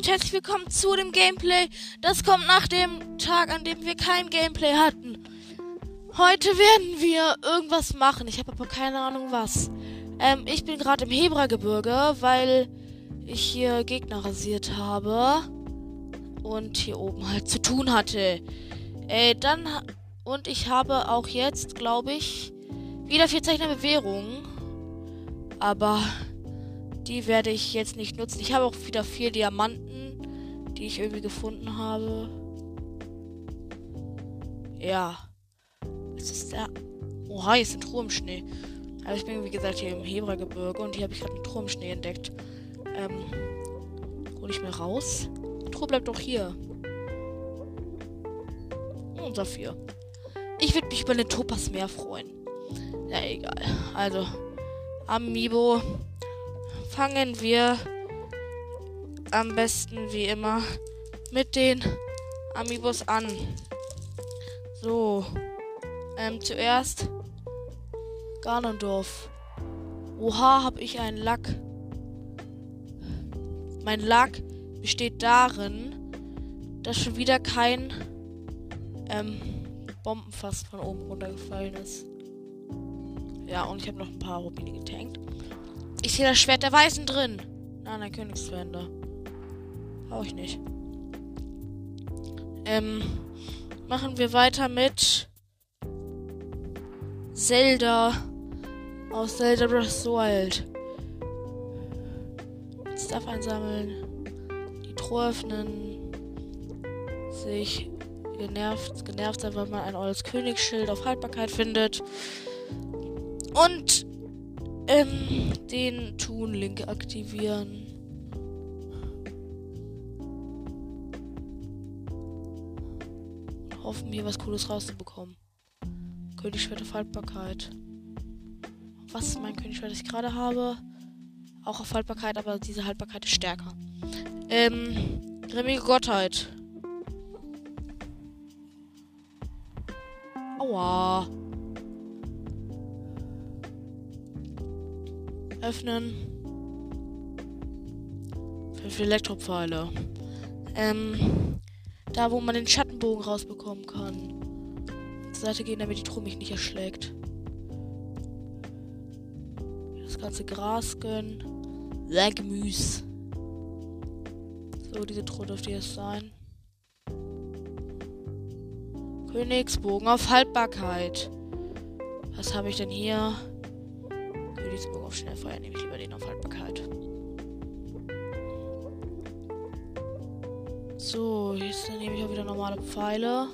und herzlich willkommen zu dem Gameplay. Das kommt nach dem Tag, an dem wir kein Gameplay hatten. Heute werden wir irgendwas machen. Ich habe aber keine Ahnung was. Ähm, ich bin gerade im Hebragebirge, weil ich hier Gegner rasiert habe. Und hier oben halt zu tun hatte. Äh, dann. Und ich habe auch jetzt, glaube ich, wieder vier Zeichen der Bewährung. Aber die werde ich jetzt nicht nutzen. Ich habe auch wieder vier Diamanten, die ich irgendwie gefunden habe. Ja. Was ist da? Oha, hier ist ein Turmschnee. Aber ich bin, wie gesagt, hier im Hebragebirge und hier habe ich gerade einen Turmschnee entdeckt. Ähm, hole ich mir raus. Truhe bleibt doch hier. Und Saphir. Ich würde mich über den Topas mehr freuen. Ja, egal. Also, Amiibo fangen wir am besten wie immer mit den Amiibos an. So, ähm, zuerst Ganondorf. Oha, habe ich einen Lack. Mein Lack besteht darin, dass schon wieder kein ähm, Bombenfass von oben runtergefallen ist. Ja, und ich habe noch ein paar Rubine getankt. Ich sehe das Schwert der Weißen drin. Nein, ein Königswender. Brauche ich nicht. Ähm, machen wir weiter mit Zelda aus Zelda Breath of the Wild. Stuff einsammeln, die Truhe öffnen, sich genervt, genervt sein, weil man ein altes Königsschild auf Haltbarkeit findet und ähm, den Toon-Link aktivieren. Hoffen, hier was Cooles rauszubekommen. Königsschwert auf Haltbarkeit. Was ist mein Königsschwert, das ich gerade habe? Auch auf Haltbarkeit, aber diese Haltbarkeit ist stärker. Ähm, grimmige Gottheit. Aua. Öffnen. Fünf Elektropfeile. Ähm, da wo man den Schattenbogen rausbekommen kann. Zur Seite gehen, damit die Truhe mich nicht erschlägt. Das ganze Gras gönnen. Gemüse. So, diese Truhe dürfte jetzt sein. Königsbogen auf Haltbarkeit. Was habe ich denn hier? Königsbogen auf Schnellfeuer. Nehme ich lieber den auf Haltbarkeit. So, jetzt nehme ich auch wieder normale Pfeile.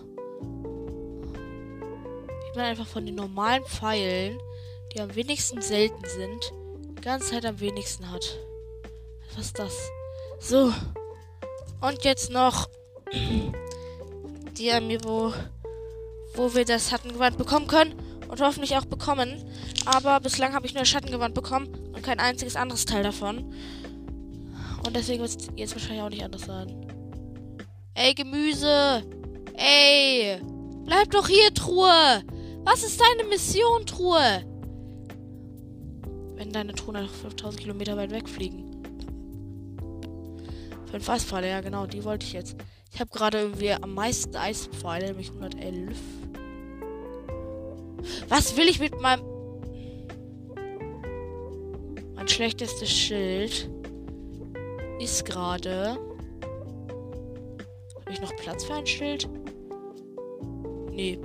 Ich meine einfach von den normalen Pfeilen, die am wenigsten selten sind, die ganze Zeit am wenigsten hat. Was ist das? So. Und jetzt noch die Amiibo wo wir das Schattengewand bekommen können und hoffentlich auch bekommen. Aber bislang habe ich nur das Schattengewand bekommen und kein einziges anderes Teil davon. Und deswegen wird es jetzt wahrscheinlich auch nicht anders sein. Ey, Gemüse! Ey! Bleib doch hier, Truhe! Was ist deine Mission, Truhe? Wenn deine Truhe nach 5000 Kilometer weit wegfliegen. Fünf Eispfeile, ja genau, die wollte ich jetzt. Ich habe gerade irgendwie am meisten Eispfeile, nämlich 111. Was will ich mit meinem... Mein schlechtestes Schild ist gerade... Habe ich noch Platz für ein Schild? Nee.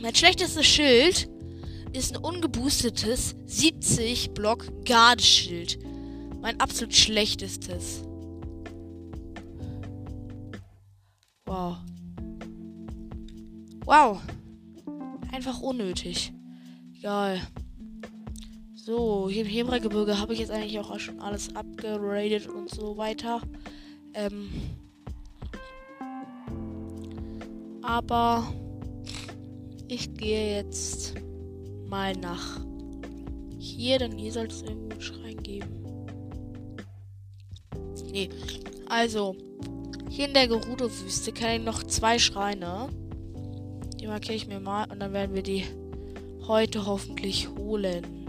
Mein schlechtestes Schild ist ein ungeboostetes 70 Block Gardeschild. Mein absolut schlechtestes. Wow. Wow. Einfach unnötig. Egal. So, hier im Hebragebirge habe ich jetzt eigentlich auch schon alles abgeradet und so weiter. Ähm. Aber ich gehe jetzt mal nach hier, denn hier sollte es irgendwo einen Schrein geben. Nee, also hier in der Gerudo-Wüste kenne ich noch zwei Schreine. Die markiere ich mir mal und dann werden wir die heute hoffentlich holen.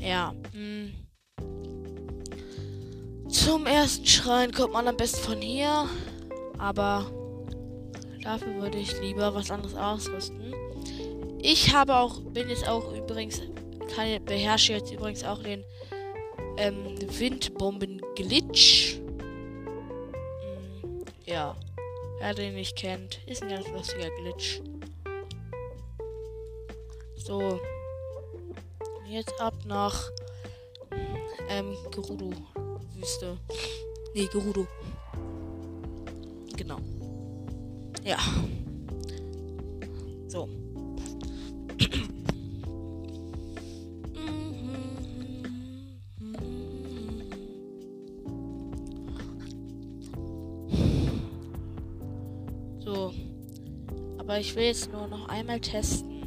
Ja. Hm. Zum ersten Schrein kommt man am besten von hier. Aber dafür würde ich lieber was anderes ausrüsten. Ich habe auch, bin jetzt auch übrigens, kann, beherrsche jetzt übrigens auch den ähm, Windbomben-Glitch. Hm, ja. Wer den nicht kennt, ist ein ganz lustiger Glitch. So. Jetzt ab nach ähm, Gerudo-Wüste. Nee, Gerudo. Genau. Ja. Aber ich will jetzt nur noch einmal testen.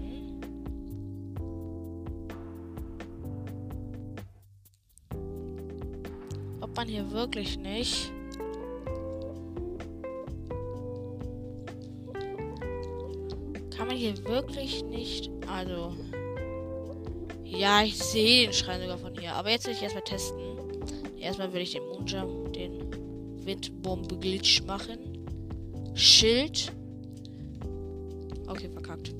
Ob man hier wirklich nicht. Kann man hier wirklich nicht. Also. Ja, ich sehe den Schrein sogar von hier. Aber jetzt will ich erstmal testen. Erstmal will ich den Moonjump, den Windbombe-Glitch machen. Schild. Okay, verkackt.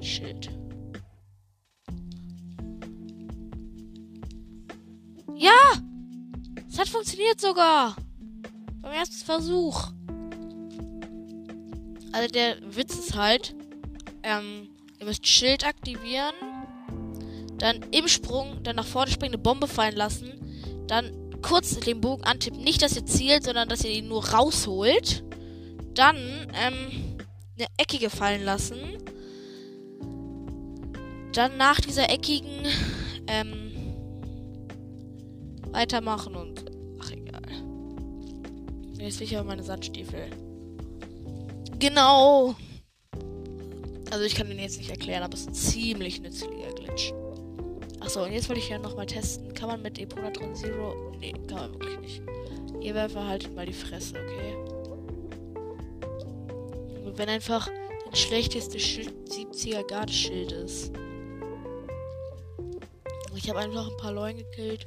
Schild. Ja! Es hat funktioniert sogar. Beim ersten Versuch. Also der Witz ist halt, ähm, ihr müsst Schild aktivieren, dann im Sprung, dann nach vorne springen, eine Bombe fallen lassen, dann kurz den Bogen antippen. Nicht, dass ihr zielt, sondern dass ihr ihn nur rausholt. Dann ähm, eine eckige fallen lassen. Dann nach dieser eckigen ähm, weitermachen und ach egal. Jetzt aber meine Sandstiefel. Genau. Also ich kann den jetzt nicht erklären, aber es ist ein ziemlich nützlicher Glitch. Achso, und jetzt wollte ich ja nochmal testen. Kann man mit Eponatron Zero. Nee, kann man wirklich nicht. Ihr Werfer haltet mal die Fresse, okay? Wenn einfach das schlechteste Schild 70er Gardeschild ist. Ich habe einfach ein paar Leuen gekillt.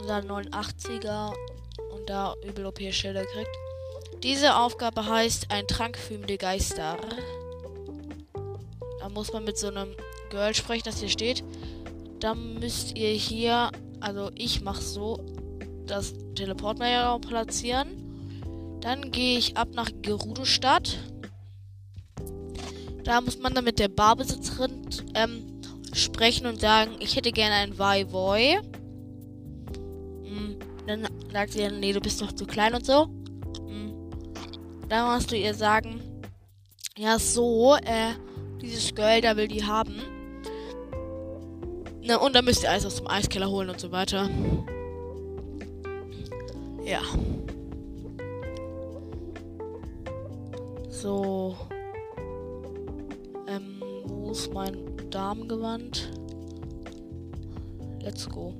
Und dann 89er. Und da übel OP-Schilder gekriegt. Diese Aufgabe heißt ein Trank die Geister. Da muss man mit so einem Girl sprechen, das hier steht dann müsst ihr hier, also ich mache so, das Teleportmeier platzieren. Dann gehe ich ab nach Gerudo-Stadt. Da muss man dann mit der Barbesitzerin ähm, sprechen und sagen, ich hätte gerne ein Vai-Voi. Mhm. Dann sagt sie, nee, du bist doch zu klein und so. Mhm. Dann musst du ihr sagen, ja so, äh, dieses Girl, da will die haben. Na, und dann müsst ihr alles aus dem Eiskeller holen und so weiter. Ja. So. Ähm, wo ist mein Damengewand? Let's go.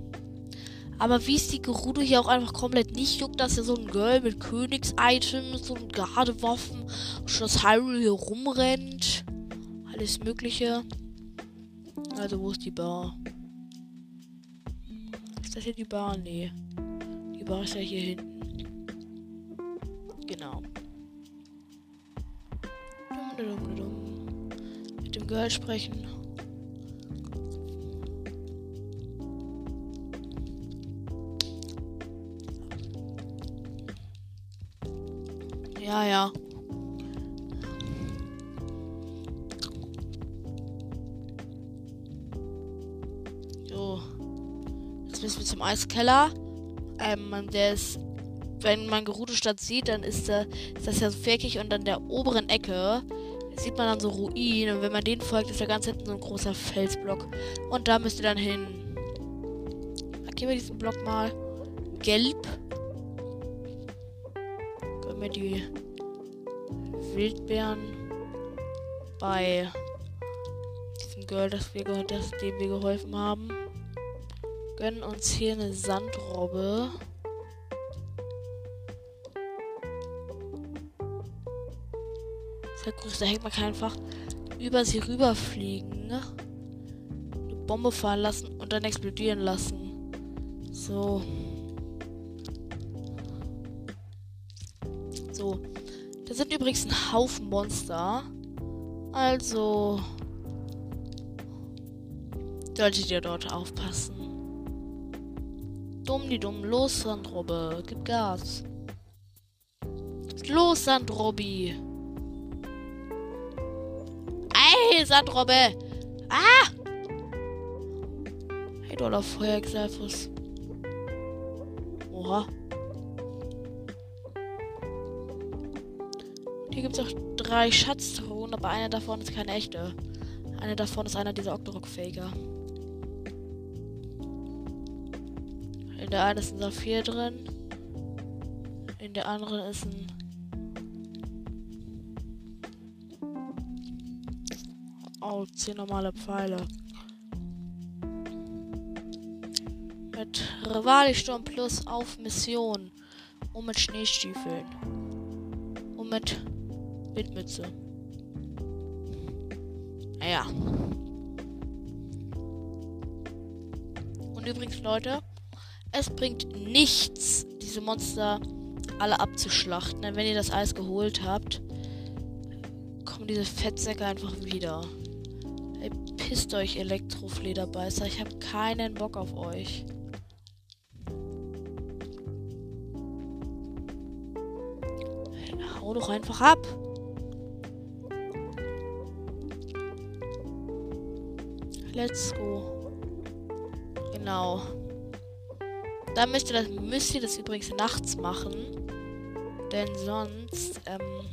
Aber wie ist die Gerudo hier auch einfach komplett nicht juckt, dass hier so ein Girl mit Königs-Items und Gardewaffen Schloss Hyrule hier rumrennt. Alles Mögliche. Also, wo ist die Bar? Ist das hier die Bar? Nee. Die Bar ist ja hier hinten. Genau. Mit dem Girl sprechen. Ja, ja. Müssen wir zum Eiskeller. Ähm, der ist, wenn man Gerudo-Stadt sieht, dann ist, der, ist das ja so fäkig und an der oberen Ecke sieht man dann so Ruinen und wenn man den folgt, ist da ganz hinten so ein großer Felsblock. Und da müsst ihr dann hin. Markieren wir diesen Block mal. Gelb. Können wir die Wildbeeren bei diesem Girl, das wir, das, dem wir geholfen haben gönnen uns hier eine Sandrobbe. Sehr da hängt man kann einfach über sie rüberfliegen. Eine Bombe fallen lassen und dann explodieren lassen. So. So. Da sind übrigens ein Haufen Monster. Also. Solltet ihr dort aufpassen. Dumm die dumm. Los, Sandrobbe. Gib Gas. Los, Sandrobby. Ey, Sandrobbe. Ah! Hey, du auf Feuergreifus. Oha. Hier gibt es auch drei Schatztruhen, aber einer davon ist keine echte. Einer davon ist einer dieser Octorok-Faker. In der einen ist ein Saphir drin. In der anderen ist ein. Oh, 10 normale Pfeile. Mit Rivalisturm Plus auf Mission. Und mit Schneestiefeln. Und mit Windmütze. Naja. Und übrigens, Leute, es bringt nichts, diese Monster alle abzuschlachten. Denn wenn ihr das alles geholt habt, kommen diese Fettsäcke einfach wieder. Ey, pisst euch, Elektroflederbeißer. Ich habe keinen Bock auf euch. Hau doch einfach ab. Let's go. Genau. Dann müsst ihr das, müsst ihr das übrigens nachts machen. Denn sonst ähm,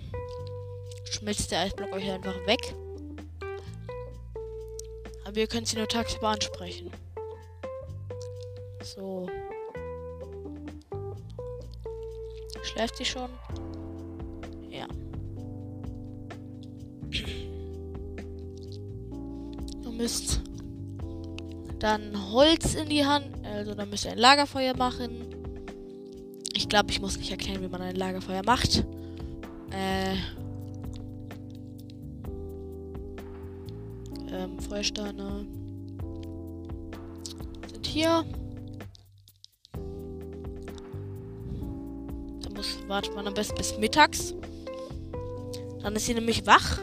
schmilzt der Eisblock euch einfach weg. Aber ihr könnt sie nur tagsüber ansprechen. So. Schläft sie schon? Ja. Ihr müsst dann Holz in die Hand. Also dann müsst ihr ein Lagerfeuer machen. Ich glaube, ich muss nicht erklären, wie man ein Lagerfeuer macht. Äh. Ähm, Feuersteine sind hier. Da muss wartet man am besten bis mittags. Dann ist sie nämlich wach.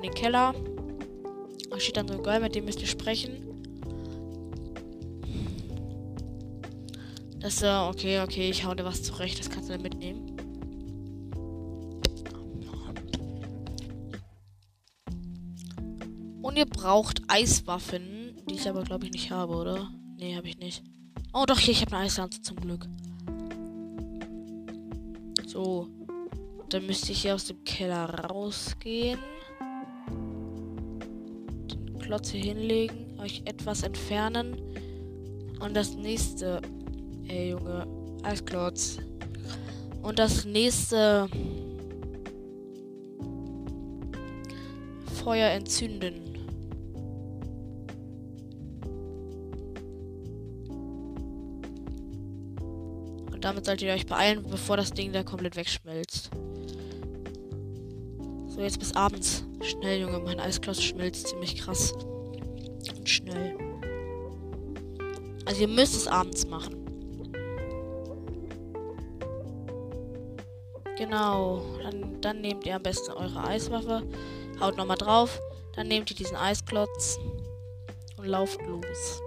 In den Keller. Da steht dann so geil, mit dem müsst ihr sprechen. Das, äh, okay, okay, ich hau dir was zurecht, das kannst du dann mitnehmen. Und ihr braucht Eiswaffen, die ich aber glaube ich nicht habe, oder? Nee, habe ich nicht. Oh doch, hier, ich habe eine Eislanze zum Glück. So. Dann müsste ich hier aus dem Keller rausgehen. Klotz hier hinlegen, euch etwas entfernen. Und das nächste. Ey, Junge. Eisklotz. Und das nächste. Feuer entzünden. Und damit solltet ihr euch beeilen, bevor das Ding da komplett wegschmilzt. So, jetzt bis abends. Schnell, Junge. Mein Eisklotz schmilzt ziemlich krass. Und schnell. Also ihr müsst es abends machen. Genau. Dann, dann nehmt ihr am besten eure Eiswaffe. Haut nochmal drauf. Dann nehmt ihr diesen Eisklotz. Und lauft los.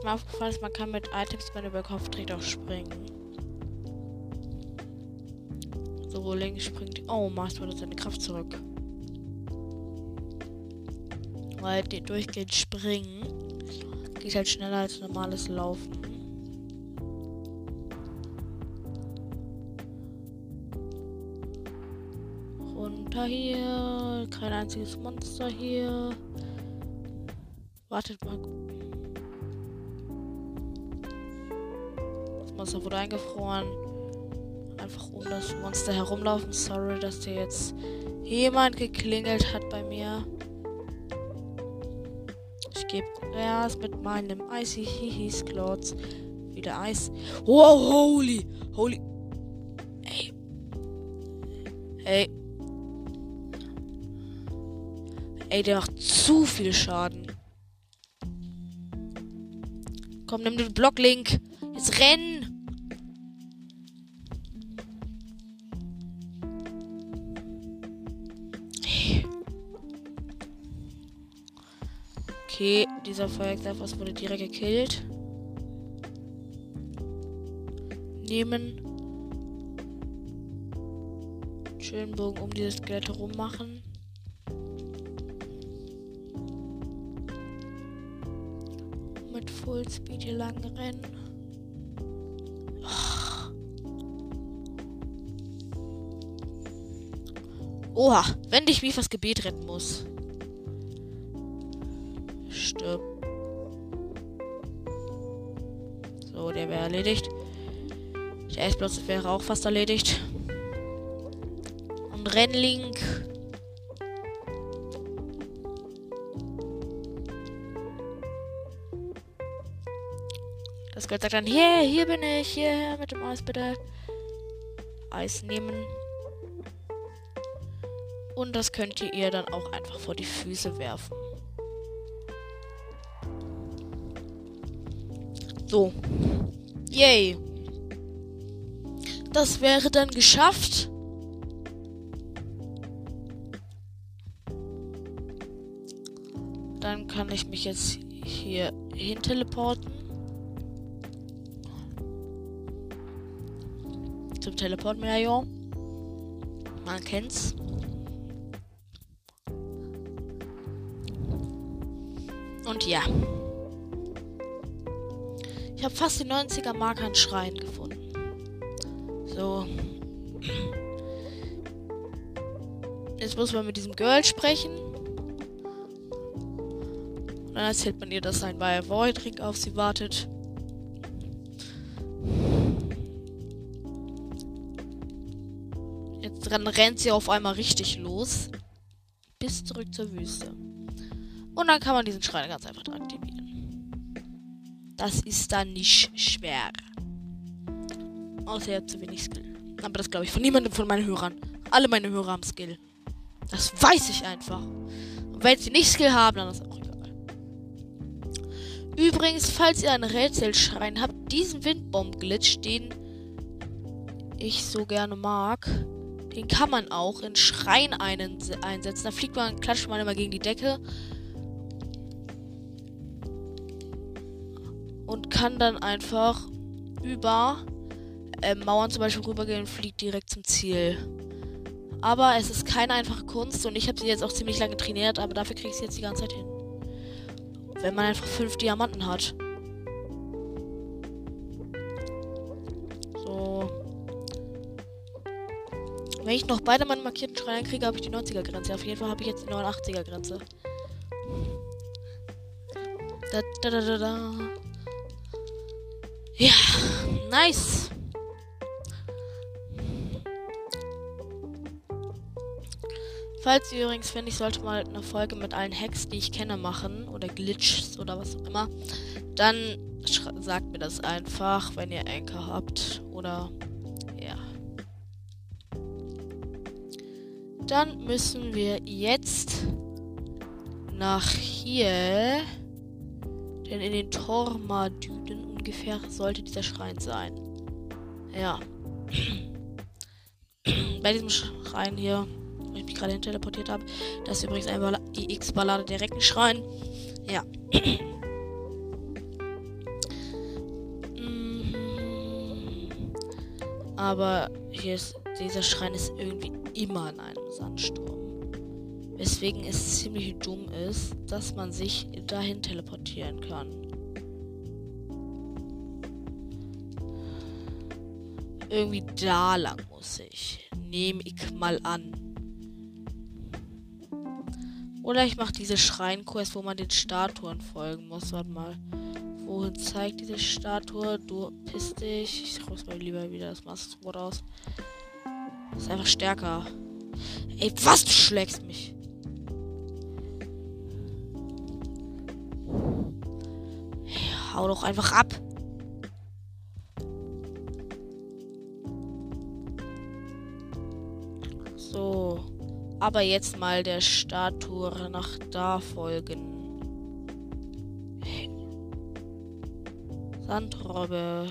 Was mir aufgefallen ist, man kann mit Items, wenn über Kopf trägt, auch springen. So, links springt. Oh, Master hat seine Kraft zurück. Weil die durchgehend springen geht halt schneller als normales Laufen. Runter hier. Kein einziges Monster hier. Wartet mal. Monster wurde eingefroren. Einfach um das Monster herumlaufen. Sorry, dass dir jetzt jemand geklingelt hat bei mir. Ich gebe erst mit meinem Icy Hihis Clouds wieder Eis. Wow, holy, holy. Ey. Ey. Ey, der macht zu viel Schaden. Komm, nimm den Blocklink. Jetzt renn. Okay, dieser Feuergreifer wurde direkt gekillt. Nehmen. Schönen Bogen um dieses Skelett herum machen. Mit Fullspeed hier lang rennen. Oha, wenn dich wie das Gebet retten muss. Erledigt. Der Eisplatz wäre auch fast erledigt. Und Rennlink. Das Gott sagt dann, hier, hier bin ich, hier mit dem Eis bitte. Eis nehmen. Und das könnt ihr dann auch einfach vor die Füße werfen. So. Yay. Das wäre dann geschafft. Dann kann ich mich jetzt hier hin teleporten. Zum Teleportmedallon. Man kennt's. Und ja. Ich habe fast die 90er Marke an Schreien gefunden. So. Jetzt muss man mit diesem Girl sprechen. Und dann erzählt man ihr, dass ein Bayer Voidring auf sie wartet. Jetzt dann rennt sie auf einmal richtig los. Bis zurück zur Wüste. Und dann kann man diesen Schrein ganz einfach aktivieren. Das ist dann nicht schwer. Außer ihr habt zu wenig Skill. Aber das glaube ich von niemandem von meinen Hörern. Alle meine Hörer haben Skill. Das weiß ich einfach. Und wenn sie nicht Skill haben, dann ist auch egal. Übrigens, falls ihr einen Rätselschrein habt, diesen Windbaum-Glitch, den ich so gerne mag, den kann man auch in Schrein einsetzen. Da fliegt man, klatscht man immer gegen die Decke und kann dann einfach über äh, Mauern zum Beispiel rübergehen und fliegt direkt zum Ziel. Aber es ist keine einfache Kunst und ich habe sie jetzt auch ziemlich lange trainiert, aber dafür kriege ich sie jetzt die ganze Zeit hin. Wenn man einfach fünf Diamanten hat. So. Wenn ich noch beide meine markierten Schreine kriege, habe ich die 90er-Grenze. Auf jeden Fall habe ich jetzt die 89er-Grenze. Da, da, da, da, da. Ja, nice. Falls ihr übrigens finde ich sollte mal eine Folge mit allen Hacks, die ich kenne, machen oder Glitches oder was auch immer, dann sagt mir das einfach, wenn ihr Anker habt oder ja. Dann müssen wir jetzt nach hier, denn in den Tormadüden ungefähr sollte dieser Schrein sein. Ja. Bei diesem Schrein hier, wo ich mich gerade hin teleportiert habe, das ist übrigens ein IX-Ballade der Reckenschrein. Ja. Aber hier ist, dieser Schrein ist irgendwie immer in einem Sandsturm. Weswegen es ziemlich dumm ist, dass man sich dahin teleportieren kann. Irgendwie da lang muss ich. Nehme ich mal an. Oder ich mache diese Schreinquest, wo man den Statuen folgen muss. Warte mal. Wohin zeigt diese Statue? Du piss dich. Ich rüste mal lieber wieder das Masterwort aus. Das ist einfach stärker. Ey, was? Du schlägst mich. Hau doch einfach ab. Aber jetzt mal der Statue nach da folgen. Sandrobbe.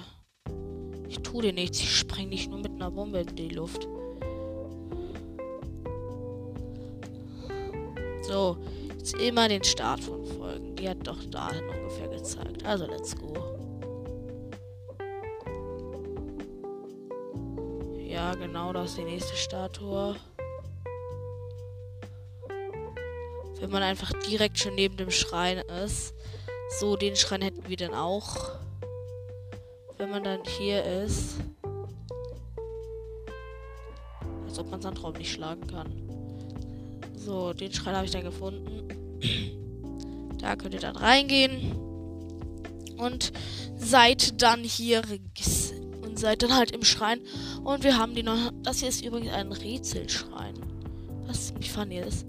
Ich tue dir nichts. Ich spreng dich nur mit einer Bombe in die Luft. So. Jetzt immer den Start von Folgen. Die hat doch dahin ungefähr gezeigt. Also, let's go. Ja, genau, das ist die nächste Statue. Wenn man einfach direkt schon neben dem Schrein ist. So, den Schrein hätten wir dann auch. Wenn man dann hier ist. Als ob man Sandraum nicht schlagen kann. So, den Schrein habe ich dann gefunden. Da könnt ihr dann reingehen. Und seid dann hier und seid dann halt im Schrein. Und wir haben die noch. Das hier ist übrigens ein Rätselschrein. Was ziemlich funny ist.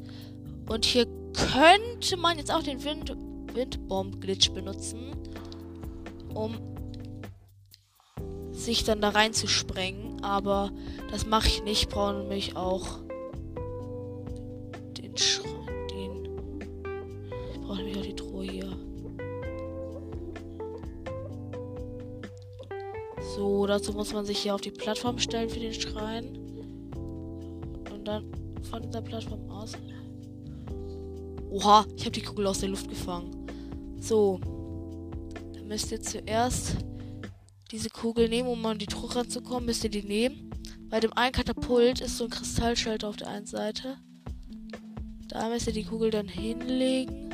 Und hier könnte man jetzt auch den Wind Windbomb-Glitch benutzen, um sich dann da reinzusprengen. Aber das mache ich nicht. Ich brauche nämlich auch den Schrein. Den. Ich brauche nämlich auch die Truhe hier. So, dazu muss man sich hier auf die Plattform stellen für den Schrein. Und dann von dieser Plattform aus. Oha, ich habe die Kugel aus der Luft gefangen. So. Dann müsst ihr zuerst diese Kugel nehmen, um an die Truhe ranzukommen. Müsst ihr die nehmen. Bei dem einen Katapult ist so ein Kristallschalter auf der einen Seite. Da müsst ihr die Kugel dann hinlegen.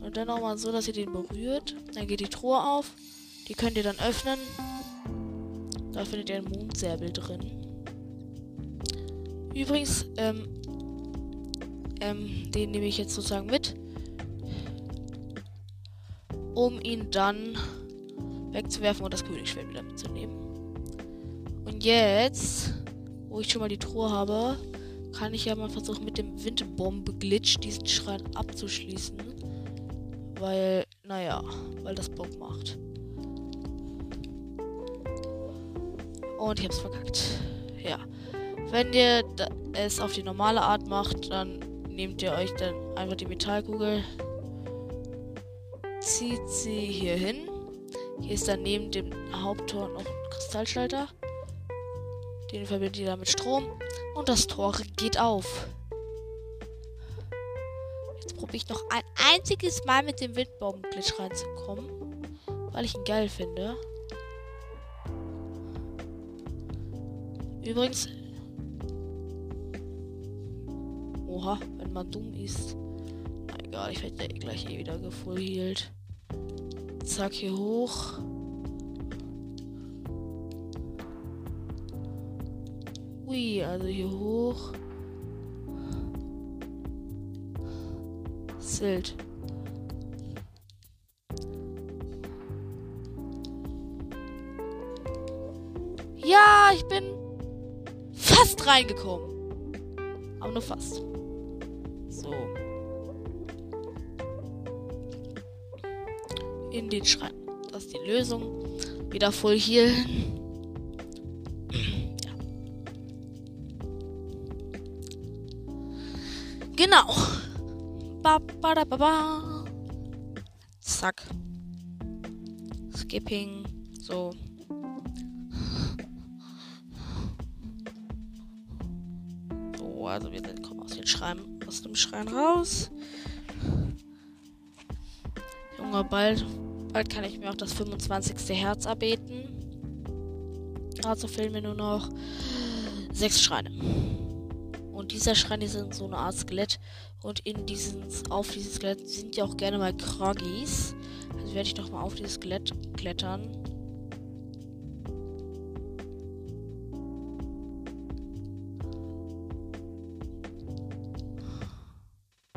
Und dann nochmal so, dass ihr den berührt. Dann geht die Truhe auf. Die könnt ihr dann öffnen. Da findet ihr ein Mondsäbel drin. Übrigens, ähm, ähm, den nehme ich jetzt sozusagen mit. Um ihn dann wegzuwerfen und das Königsschwert wieder mitzunehmen. Und jetzt, wo ich schon mal die Truhe habe, kann ich ja mal versuchen, mit dem Windbombe-Glitch diesen Schrein abzuschließen. Weil, naja, weil das Bock macht. Und ich hab's verkackt. Ja. Wenn ihr es auf die normale Art macht, dann nehmt ihr euch dann einfach die Metallkugel, zieht sie hier hin. Hier ist dann neben dem Haupttor noch ein Kristallschalter. Den verbindet ihr dann mit Strom. Und das Tor geht auf. Jetzt probiere ich noch ein einziges Mal mit dem Windbaum-Glitch reinzukommen. Weil ich ihn geil finde. Übrigens. Oha wenn man dumm ist. Na egal, ich werde gleich eh wieder gefullhealt. Zack, hier hoch. Ui, also hier hoch. Silt. Ja, ich bin fast reingekommen. Aber nur fast. In den Schrein. Das ist die Lösung. Wieder voll hier. ja. Genau. Ba, ba, da, ba, ba. Zack. Skipping. So. So, also wir sind, kommen aus den Schreien aus dem Schrein raus. Junge, bald, bald kann ich mir auch das 25. Herz erbeten. Also fehlen mir nur noch sechs Schreine. Und dieser Schrein ist in so eine Art Skelett. Und in diesen, auf dieses Skelett sind ja auch gerne mal Kroggies. Also werde ich doch mal auf dieses Skelett klettern.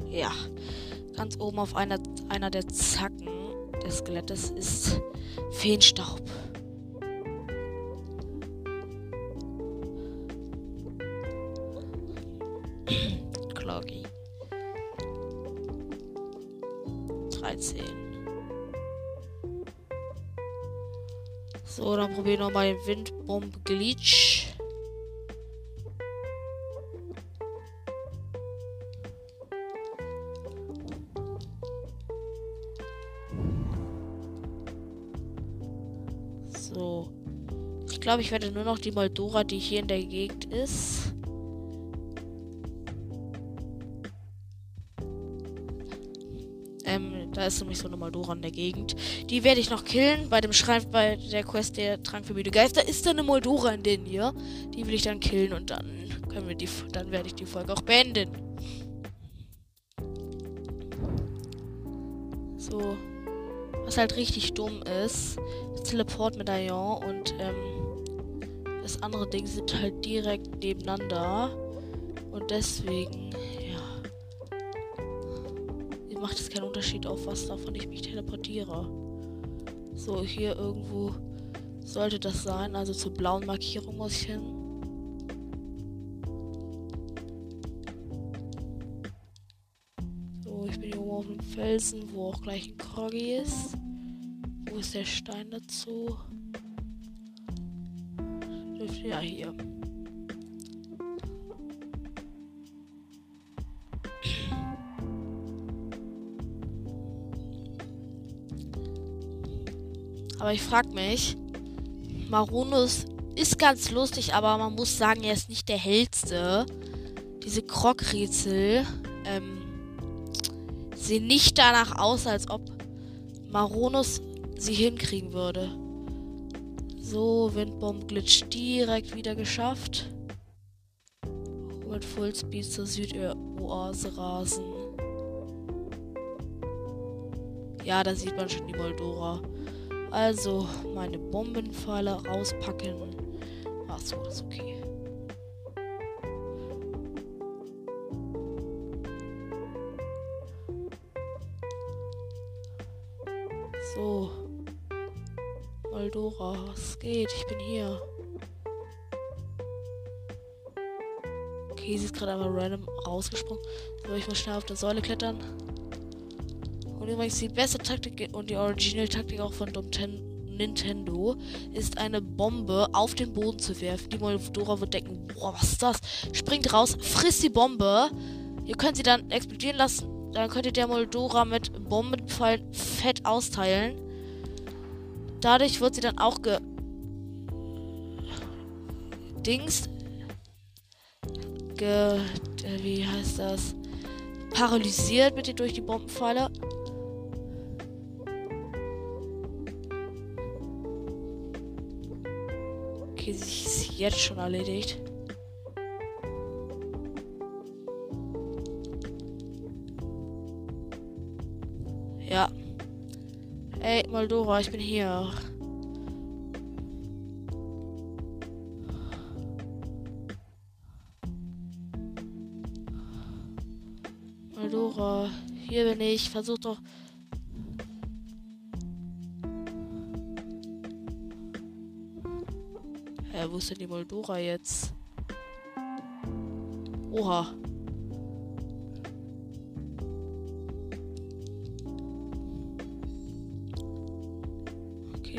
Ja. Ganz oben auf einer, einer der Zacken des Skelettes ist Feenstaub. Cloggy. 13. So, dann probieren wir mal den Windbomb glaube, ich werde nur noch die Moldora, die hier in der Gegend ist. Ähm, da ist nämlich so eine Moldora in der Gegend. Die werde ich noch killen. Bei dem Schrein, bei der Quest der Trank für müde Geister ist da eine Moldora in den hier. Die will ich dann killen und dann können wir die, dann werde ich die Folge auch beenden. So. Was halt richtig dumm ist, Teleport-Medaillon und ähm, das andere Ding sind halt direkt nebeneinander. Und deswegen, ja, macht es keinen Unterschied, auf was davon ich mich teleportiere. So, hier irgendwo sollte das sein. Also zur blauen Markierung muss ich hin. So, ich bin hier oben auf dem Felsen, wo auch gleich ein Kroggy ist. Wo ist der Stein dazu? Ja, hier. Aber ich frag mich, Maronus ist ganz lustig, aber man muss sagen, er ist nicht der hellste. Diese Krogrätsel ähm, sehen nicht danach aus, als ob Maronus sie hinkriegen würde. So, Windbomb Glitch direkt wieder geschafft. Mit Fullspeed zur Südoase rasen. Ja, da sieht man schon die Moldora. Also, meine Bombenpfeile rauspacken. Achso, ist okay. So. Moldora, was geht? Ich bin hier. Okay, sie ist gerade einmal random rausgesprungen. Soll ich mal schnell auf der Säule klettern? Und übrigens die beste Taktik und die Original-Taktik auch von Nintendo ist eine Bombe auf den Boden zu werfen. Die Moldora wird denken, boah, was ist das? Springt raus, frisst die Bombe. Ihr könnt sie dann explodieren lassen. Dann könnt ihr der Moldora mit Bombenpfeilen fett austeilen. Dadurch wird sie dann auch ge... Dings... Ge... Wie heißt das? Paralysiert bitte durch die Bombenpfeile. Okay, sie ist jetzt schon erledigt. Ja. Ey, Moldora, ich bin hier. Moldora, hier bin ich. Versuch doch. Hä, wo ist denn die Moldora jetzt? Oha.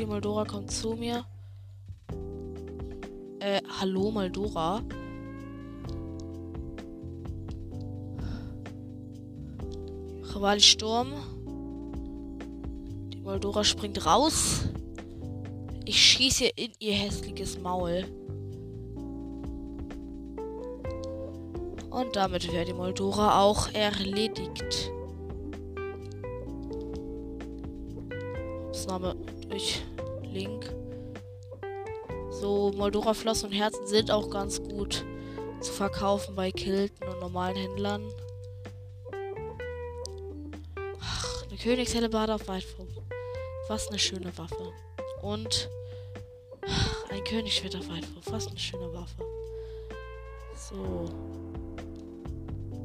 Okay, die Moldora kommt zu mir. Äh, hallo Moldora. Rivali Sturm. Die Moldora springt raus. Ich schieße in ihr hässliches Maul. Und damit wäre die Moldora auch erledigt. Name durch. So, Moldora Flossen und Herzen sind auch ganz gut zu verkaufen bei Kilten und normalen Händlern. Ach, eine Königshellebarde auf Weitwurf. Was eine schöne Waffe. Und ein Königsschwert auf Weitwurf. Was eine schöne Waffe. So.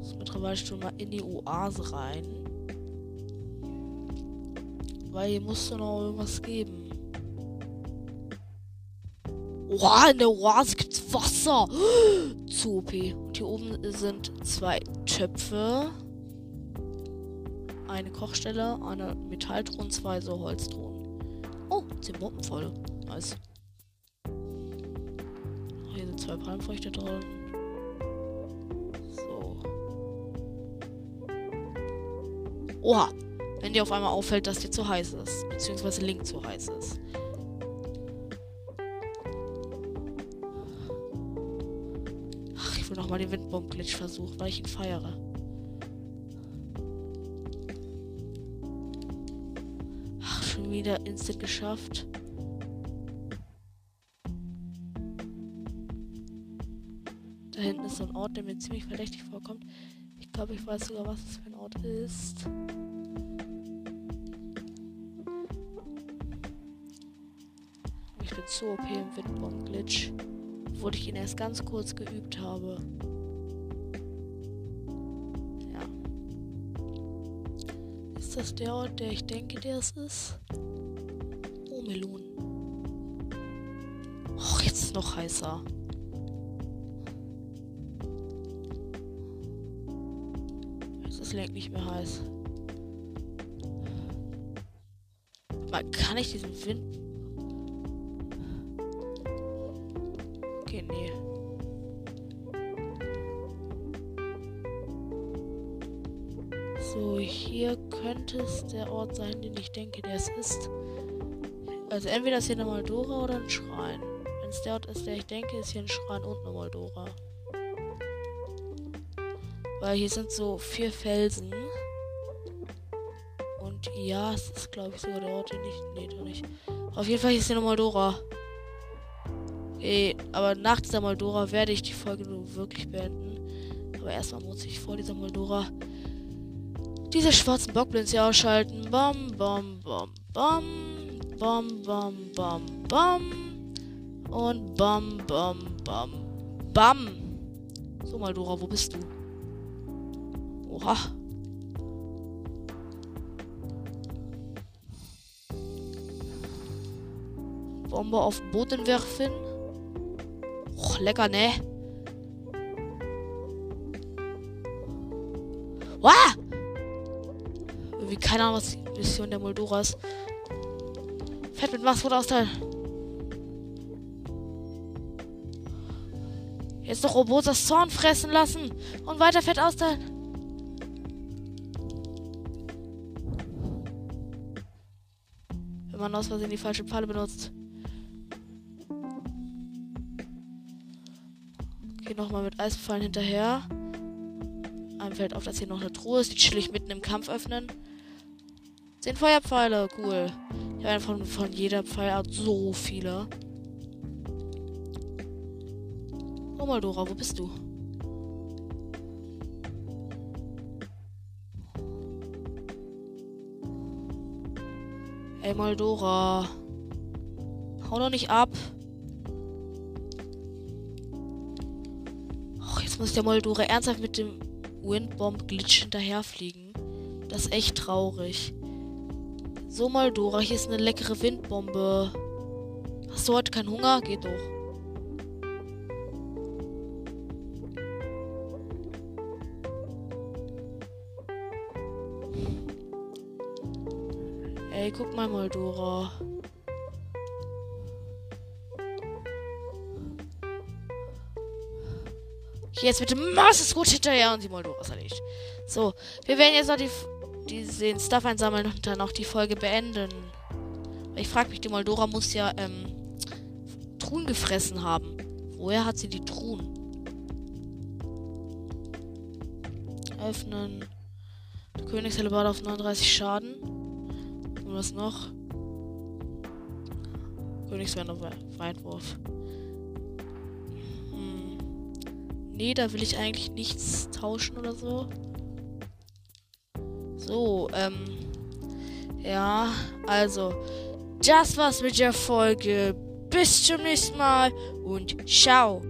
Jetzt mittlerweile mal in die Oase rein. Weil hier musste noch irgendwas geben. Oha, in der Oase gibt's Wasser. Zu OP. Und hier oben sind zwei Töpfe. Eine Kochstelle, eine Metalltruhe zwei so Holztruhen. Oh, 10 Bombenvoll. Nice. zwei Palmfrüchte drin. So. Oha. Wenn dir auf einmal auffällt, dass dir zu heiß ist. Beziehungsweise Link zu heiß ist. Nochmal den Windbomb-Glitch versuchen, weil ich ihn feiere. Ach, schon wieder instant geschafft. Da hinten ist so ein Ort, der mir ziemlich verdächtig vorkommt. Ich glaube, ich weiß sogar, was es für ein Ort ist. Ich bin so OP im Windbomb-Glitch. Obwohl ich ihn erst ganz kurz geübt habe. Ja. Ist das der Ort, der ich denke, der es ist? Oh, Melon. Och, jetzt ist es noch heißer. es lenkt nicht mehr heiß. Mal, kann ich diesen Wind. Ich denke, der ist. Also entweder ist hier eine Moldora oder ein Schrein. Wenn es der Ort ist, der ich denke, ist hier ein Schrein und eine Moldora. Weil hier sind so vier Felsen. Und ja, es ist, glaube ich, sogar der Ort, den ich. Nee, doch nicht. Auf jeden Fall hier ist hier eine Moldora. Okay, aber nach dieser Moldora werde ich die Folge nur wirklich beenden. Aber erstmal muss ich vor dieser Moldora diese schwarzen Bockblins hier ausschalten. Bam, bam, bam, bam. Bam, bam, bam, bam. Und bam, bam, bam, bam. So, Moldora, wo bist du? Oha. Bombe auf Boden werfen. Och, lecker, ne? Wow! Keine Ahnung, was die Mission der Moldora ist. Fett mit Max austeilen. Jetzt noch Robos Zorn fressen lassen und weiter Fett austeilen. wenn man aus Versehen die falsche Pfahle benutzt. Okay, nochmal mit Eispfeilen hinterher. Einem fällt auf, dass hier noch eine Truhe ist. Die chill ich mitten im Kampf öffnen. Zehn Feuerpfeile, cool. Ich habe von, von jeder Pfeilart so viele. Oh, Moldora, wo bist du? Ey, Moldora. Hau doch nicht ab. Och, jetzt muss der Moldora ernsthaft mit dem Windbomb-Glitch hinterherfliegen. Das ist echt traurig. So, Moldora, hier ist eine leckere Windbombe. Hast du heute keinen Hunger? Geht doch. Ey, guck mal, Moldora. Jetzt bitte Masters gut hinterher und die Moldora ist erledigt. So, wir werden jetzt noch die, die, den Stuff einsammeln und dann auch die Folge beenden. Ich frage mich, die Moldora muss ja ähm, Truhen gefressen haben. Woher hat sie die Truhen? Öffnen. Der Königshellebarde auf 39 Schaden was noch? Königswand auf Feinwurf. Hm. Nee, da will ich eigentlich nichts tauschen oder so. So, ähm. Ja, also. Das war's mit der Folge. Bis zum nächsten Mal und ciao.